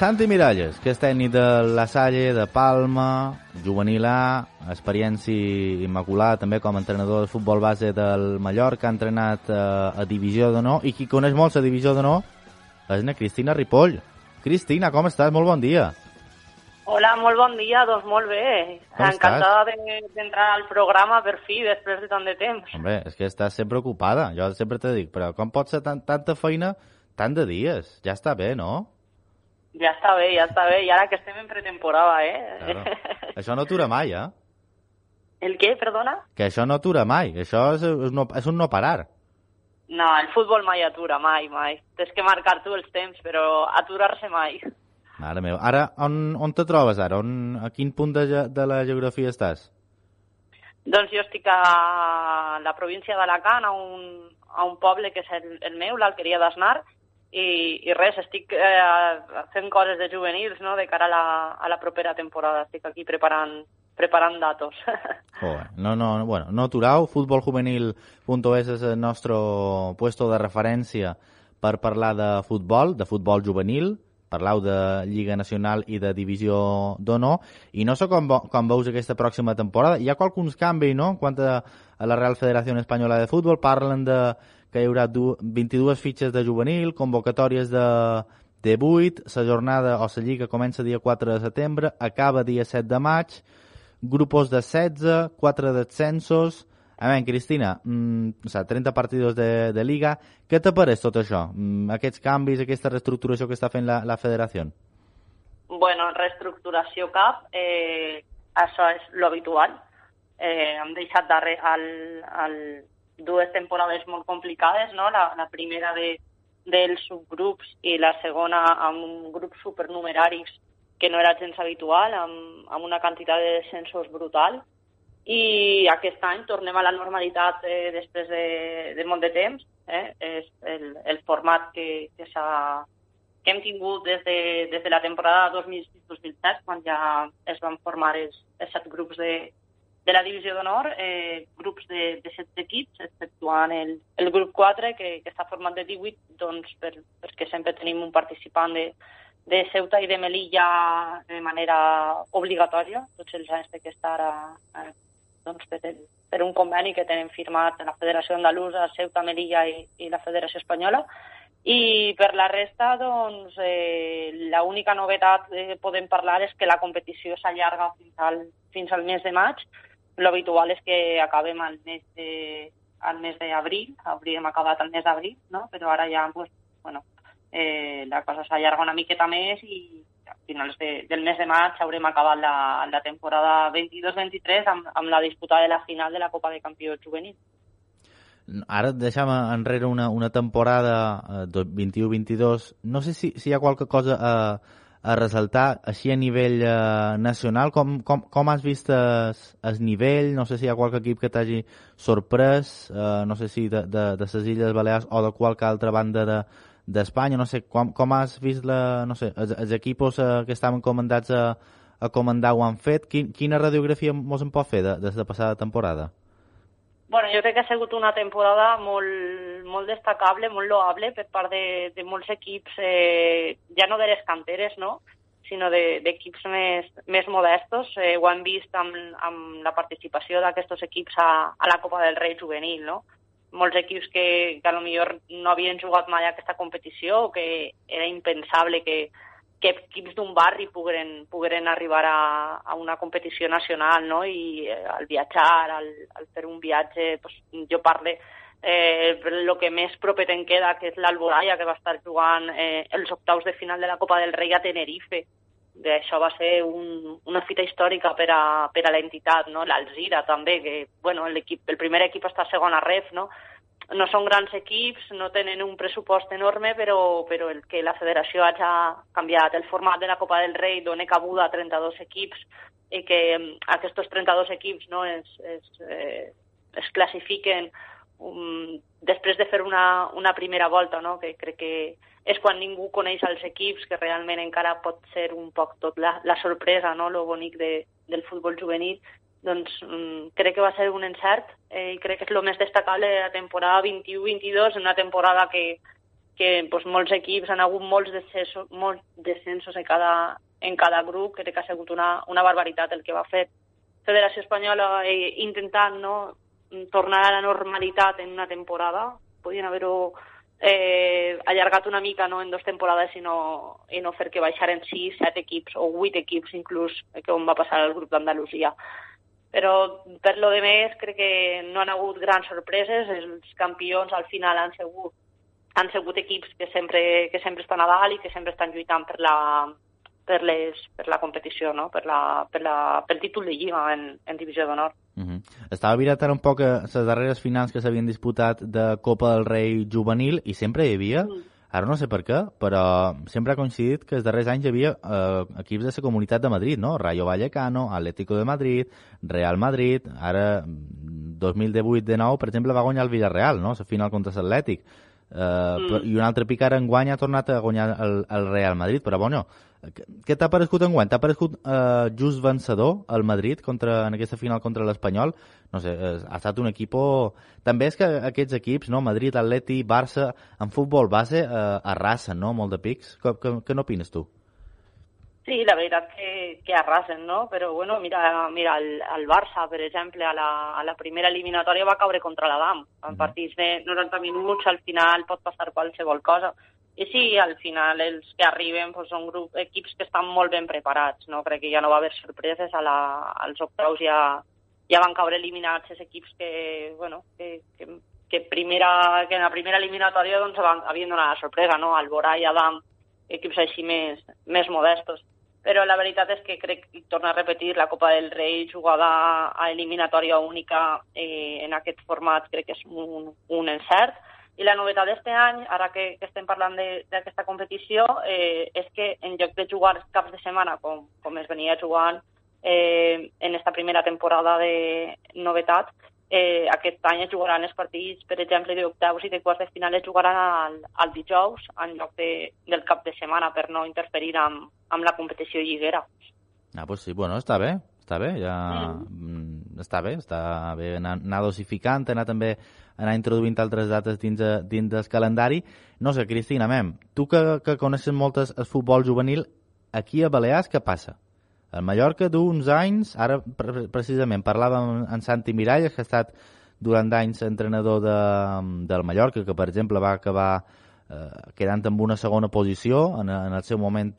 Santi Miralles, que és tècnic de la Salle, de Palma, juvenil A, experiència immaculada també com a entrenador de futbol base del Mallorca, ha entrenat eh, a Divisió d'Honor, i qui coneix molt la Divisió d'Honor és na Cristina Ripoll. Cristina, com estàs? Molt bon dia. Hola, molt bon dia, doncs molt bé. Com Encantada de- d'entrar al programa per fi, després de tant de temps. Hombre, és que estàs sempre ocupada. Jo sempre te dic, però com pot ser tan, tanta feina tant de dies? Ja està bé, no? Ja està bé, ja està bé. I ara que estem en pretemporada, eh? Claro. Això no atura mai, eh? El què, perdona? Que això no atura mai. Això és, és, no, és un no parar. No, el futbol mai atura, mai, mai. Tens que marcar tu els temps, però aturar-se mai. Mare meva. Ara, on, on te trobes ara? On, a quin punt de, de la geografia estàs? Doncs jo estic a la província d'Alacant, a, un, a un poble que és el, el meu, l'Alqueria d'Asnar, i, i res, estic eh, fent coses de juvenils no? de cara a la, a la propera temporada. Estic aquí preparant, preparant datos. Joder, no, no, bueno, no aturau. Futboljuvenil.es és el nostre puesto de referència per parlar de futbol, de futbol juvenil, parlau de Lliga Nacional i de Divisió d'Honor, i no sé com, com veus aquesta pròxima temporada. Hi ha qualcuns canvis, no?, quant a, a la Real Federació Espanyola de Futbol. Parlen de que hi haurà du, 22 fitxes de juvenil, convocatòries de, de 8, la jornada o la Lliga comença dia 4 de setembre, acaba dia 7 de maig, grupos de 16, 4 descensos... A veure, Cristina, mm, o sigui, 30 partits de, de Liga, què t'apareix tot això? Mm, aquests canvis, aquesta reestructuració que està fent la, la federació? Bueno, reestructuració cap, eh, això és lo habitual. Eh, hem deixat darrere el, el, dues temporades molt complicades, no? La, la primera de, dels subgrups i la segona amb grups supernumeraris que no era gens habitual, amb, amb una quantitat de descensos brutal. I aquest any tornem a la normalitat eh, després de, de molt de temps. Eh? És el, el format que, que que hem tingut des de, des de la temporada 2006-2007, quan ja es van formar els, els set grups de, de la divisió d'honor, eh, grups de, de set equips, exceptuant el, el grup 4, que, que està format de 18, doncs per, perquè sempre tenim un participant de, de Ceuta i de Melilla de manera obligatòria, tots els anys que estar a, a, doncs per, el, per un conveni que tenen firmat la Federació Andalusa, Ceuta, Melilla i, i la Federació Espanyola, i per la resta, doncs, eh, l'única novetat que podem parlar és que la competició s'allarga fins, al, fins al mes de maig. L'habitual és que acabem al mes de al mes d'abril, hauríem acabat al mes d'abril, no? però ara ja pues, bueno, eh, la cosa s'allarga una miqueta més i a finals de, del mes de maig haurem acabat la, la temporada 22-23 amb, amb la disputa de la final de la Copa de Campions Juvenil. Ara deixem enrere una, una temporada eh, do- 21-22. No sé si, si hi ha qualque cosa a, a resaltar així a nivell eh, nacional. Com, com, com has vist el, el nivell? No sé si hi ha qualque equip que t'hagi sorprès. Eh, no sé si de, de, de les Illes Balears o de qualque altra banda de d'Espanya. No sé, com, com has vist la, no sé, els, els equipos eh, que estaven comandats a, a comandar ho han fet? Quin, quina radiografia mos en pot fer de, de la passada temporada? Bueno, jo crec que ha sigut una temporada molt, molt destacable, molt loable per part de, de molts equips, eh, ja no de les canteres, no? sinó d'equips de, més, més modestos. Eh, ho hem vist amb, amb la participació d'aquests equips a, a la Copa del Rei juvenil, no? Molts equips que, que a lo millor no havien jugat mai a aquesta competició o que era impensable que, que equips d'un barri pogueren, pogueren arribar a, a una competició nacional, no? I eh, al viatjar, al, al fer un viatge, pues, jo parle eh, el que més proper te'n queda, que és l'Alboraya, que va estar jugant eh, els octaus de final de la Copa del Rei a Tenerife. De això va ser un, una fita històrica per a, per a l'entitat, no? l'Alzira també, que bueno, el primer equip està a segona ref, no? No són grans equips, no tenen un pressupost enorme, però, però el que la federació hagi canviat el format de la Copa del Rei dona cabuda a 32 equips i que aquests 32 equips no, es, es, eh, es classifiquen um, després de fer una, una primera volta, no? que crec que és quan ningú coneix els equips, que realment encara pot ser un poc tot la, la sorpresa, no? lo bonic de, del futbol juvenil, doncs um, crec que va ser un encert eh, i crec que és el més destacable de la temporada 21-22, una temporada que, que pues, molts equips han hagut molts descensos, molts descensos en cada, en cada grup, crec que ha sigut una, una barbaritat el que va fer Federació Espanyola eh, intentant no, tornar a la normalitat en una temporada. Podien haver-ho eh, allargat una mica no, en dues temporades i no, i no fer que baixaren sis, set equips o vuit equips inclús, que on va passar el grup d'Andalusia. Però per lo de més crec que no han hagut grans sorpreses, els campions al final han sigut han sigut equips que sempre, que sempre estan a dalt i que sempre estan lluitant per la, per, les, per la competició, no? per, la, per la, pel títol de Lliga en, en Divisió d'Honor. Uh -huh. Estava mirat ara un poc les darreres finals que s'havien disputat de Copa del Rei juvenil i sempre hi havia, mm. Ara no sé per què, però sempre ha coincidit que els darrers anys hi havia eh, equips de la Comunitat de Madrid, no? Rayo Vallecano, Atlético de Madrid, Real Madrid, ara 2018 de nou, per exemple, va guanyar el Villarreal, no? La final contra l'Atlètic. Uh, mm. I un altre pic ara enguany ha tornat a guanyar el, el Real Madrid, però bueno, què t'ha paregut enguany? T'ha paregut uh, just vencedor el Madrid contra, en aquesta final contra l'Espanyol? No sé, ha estat un equip... També és que aquests equips, no? Madrid, Atleti, Barça, en futbol base uh, arrasen, no? Molt de pics. Què, què, què n'opines tu? Sí, la veritat que, que arrasen, no? Però, bueno, mira, mira el, el Barça, per exemple, a la, a la primera eliminatòria va caure contra l'Adam. En partits de 90 minuts, al final pot passar qualsevol cosa. I sí, al final els que arriben pues, són grup, equips que estan molt ben preparats. No? Crec que ja no va haver sorpreses. A la, als octaus ja, ja van caure eliminats els equips que, bueno, que, que, que, primera, que en la primera eliminatòria doncs, van, havien donat la sorpresa, no? Alborà i Adam equips així més, més modestos. Però la veritat és que crec, i torno a repetir, la Copa del Rei jugada a eliminatòria única eh, en aquest format crec que és un, un encert. I la novetat d'este any, ara que, que estem parlant d'aquesta competició, eh, és que en lloc de jugar caps de setmana, com, com es venia jugant eh, en esta primera temporada de novetat, eh, aquest any es jugaran els partits, per exemple, d'octaus i de quarts de final es jugaran al, al dijous en lloc de, del cap de setmana per no interferir amb, amb la competició lliguera. Ah, pues sí, bueno, està bé, està bé, ja... Mm. Està bé, està bé anar, anar dosificant, anar també anar introduint altres dates dins, dins del calendari. No sé, Cristina, mem, tu que, que coneixes molt el futbol juvenil, aquí a Balears què passa? El Mallorca du uns anys, ara precisament parlàvem amb Santi Miralles, que ha estat durant anys entrenador de, del Mallorca, que per exemple va acabar eh, quedant amb una segona posició en, en el seu moment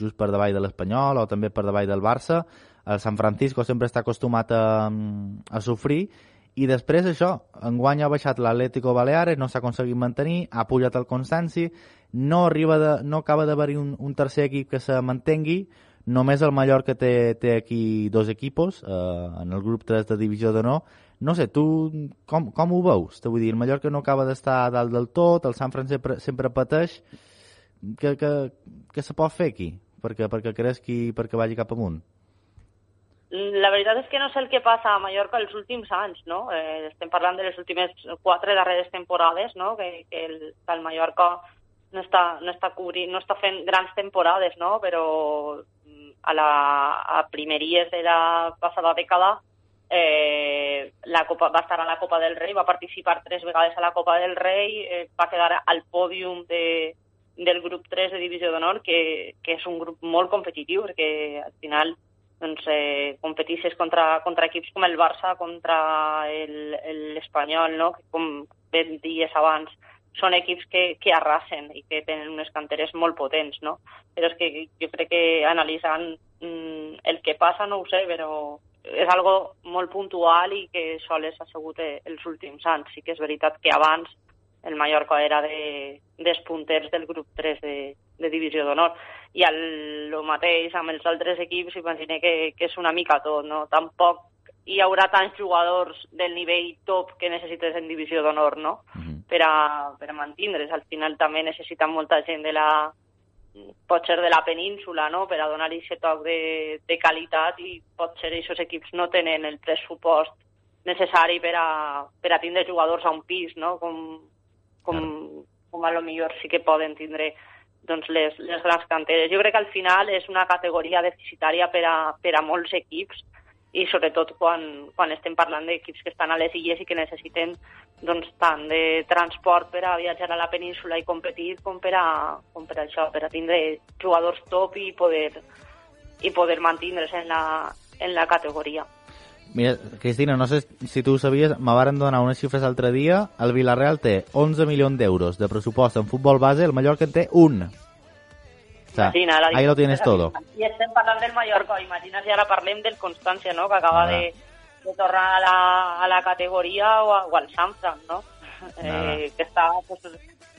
just per davall de l'Espanyol o també per davall del Barça. El San Francisco sempre està acostumat a, a sofrir i després això, enguany ha baixat l'Atlético Baleares, no s'ha aconseguit mantenir, ha pujat el Constanci, no, arriba de, no acaba d'haver-hi un, un tercer equip que se mantengui, Només el Mallorca té, té aquí dos equipos, eh, en el grup 3 de divisió d'honor. No sé, tu com, com ho veus? Vull dir, el Mallorca no acaba d'estar dalt del tot, el Sant Fran sempre, sempre pateix. Què, què, què se pot fer aquí? Perquè, perquè cresqui i perquè vagi cap amunt? La veritat és que no sé el que passa a Mallorca els últims anys, no? Eh, estem parlant de les últimes quatre darreres temporades, no? Que, que, el, que el Mallorca no està, no està cobrint, no està fent grans temporades, no? Però a, la, a primeries de la passada dècada eh, la Copa, va estar a la Copa del Rei, va participar tres vegades a la Copa del Rei, eh, va quedar al pòdium de, del grup 3 de Divisió d'Honor, que, que és un grup molt competitiu, perquè al final doncs, eh, competisses contra, contra equips com el Barça, contra l'Espanyol, no? que com ben dies abans són equips que, que arrasen i que tenen unes canteres molt potents, no? Però és que jo crec que analitzant mm, el que passa, no ho sé, però és algo molt puntual i que sols ha sigut eh, els últims anys. Sí que és veritat que abans el Mallorca era de, dels punters del grup 3 de, de divisió d'honor. I el, el mateix amb els altres equips, imagino que, que és una mica tot, no? Tampoc hi haurà tants jugadors del nivell top que necessites en divisió d'honor, no? Mm -hmm. per, a, per a mantindre's. Al final també necessiten molta gent de la pot ser de la península, no?, per a donar-li aquest toc de, de qualitat i pot ser aquests equips no tenen el pressupost necessari per a, per a tindre jugadors a un pis, no?, com, com, claro. com a lo millor sí que poden tindre doncs, les, les grans canteres. Jo crec que al final és una categoria deficitària per a, per a molts equips i sobretot quan, quan estem parlant d'equips que estan a les illes i que necessiten doncs, tant de transport per a viatjar a la península i competir com per a, com per a això, per a tindre jugadors top i poder, i poder mantindre's en la, en la categoria. Mira, Cristina, no sé si tu ho sabies, me varen donar unes xifres l'altre dia. El Villarreal té 11 milions d'euros de pressupost en futbol base, el Mallorca en té un. O sea, Imagina, la ahí lo tienes todo. I estem parlant del Mallorca, imagina si ara parlem del Constància, no?, que acaba Nada. de, de tornar a la, a la categoria o, a, o al Samfran, no? Nada. Eh, que està pues,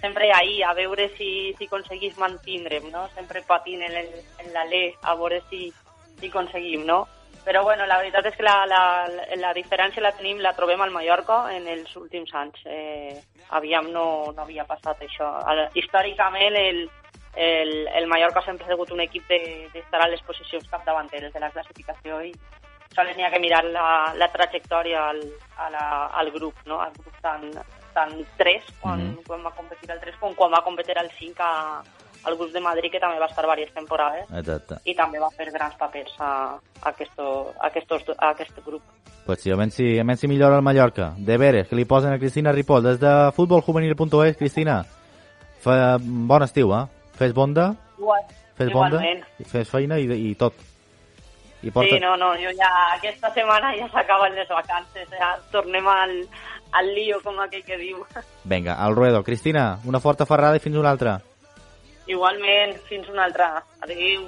sempre ahí, a veure si, si aconseguís mantindre'm, no? Sempre patint en, en l'alè, a veure si, si aconseguim, no? Però bueno, la veritat és que la, la, la diferència la tenim, la trobem al Mallorca en els últims anys. Eh, aviam no, no havia passat això. El, històricament el, el, el Mallorca sempre ha sigut un equip de- d'estar a les posicions capdavanteres de la classificació i sols n'hi ha que mirar la, la trajectòria al, a la, al grup, no? al grup tant, tant 3, quan, Mhm. quan va competir el 3, com quan va competir el 5 a, al grup de Madrid, que també va estar diverses temporades Exacte. i també va fer grans papers a, a, aquesto, a, aquestos, a aquest grup. Pues sí, a veure si, a si millora el Mallorca. De veres, que li posen a Cristina Ripoll. Des de futboljuvenil.es, Cristina, fa bon estiu, eh? Fes bonda, Igual, fes bonda, fes feina i, i tot. I porta... Sí, no, no, jo ja aquesta setmana ja s'acaben les vacances, ja tornem al, al lío, com aquell que diu. Vinga, al ruedo. Cristina, una forta ferrada i fins una altra. Igualment, fins una altra. Adéu.